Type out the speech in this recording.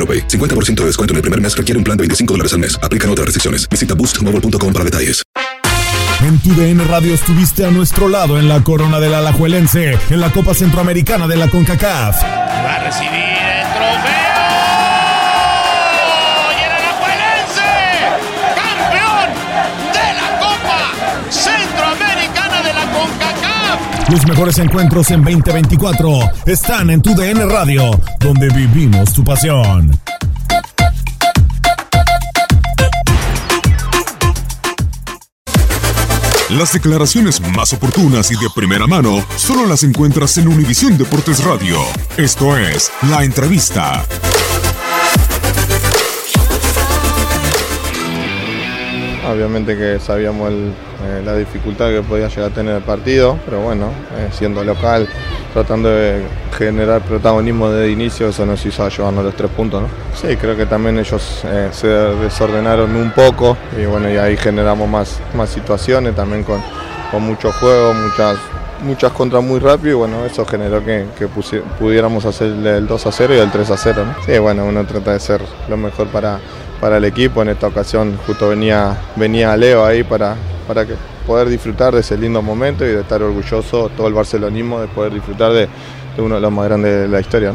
AroPay. 50% de descuento en el primer mes requiere un plan de 25 dólares al mes. Aplican otras restricciones. Visita boostmobile.com para detalles. En tu DN Radio estuviste a nuestro lado en la corona del Alajuelense, en la Copa Centroamericana de la CONCACAF. Va a recibir el trofeo. Los mejores encuentros en 2024 están en tu DN Radio, donde vivimos tu pasión. Las declaraciones más oportunas y de primera mano solo las encuentras en Univisión Deportes Radio. Esto es La Entrevista. Obviamente que sabíamos el- eh, la dificultad que podía llegar a tener el partido, pero bueno, eh, siendo local, tratando de generar protagonismo desde inicio, eso nos hizo llevarnos los tres puntos. ¿no? Sí, creo que también ellos eh, se desordenaron un poco y bueno, y ahí generamos más, más situaciones también con, con mucho juego, muchas, muchas contras muy rápido y bueno, eso generó que, pudiéramos hacer el 2 a 0 y el 3 a 0. ¿no? Sí, bueno, uno trata de ser lo mejor para, para el equipo. En esta ocasión justo venía, venía Leo ahí para, para poder disfrutar de ese lindo momento y de estar orgulloso todo el barcelonismo de poder disfrutar de, uno de los más grandes de la historia.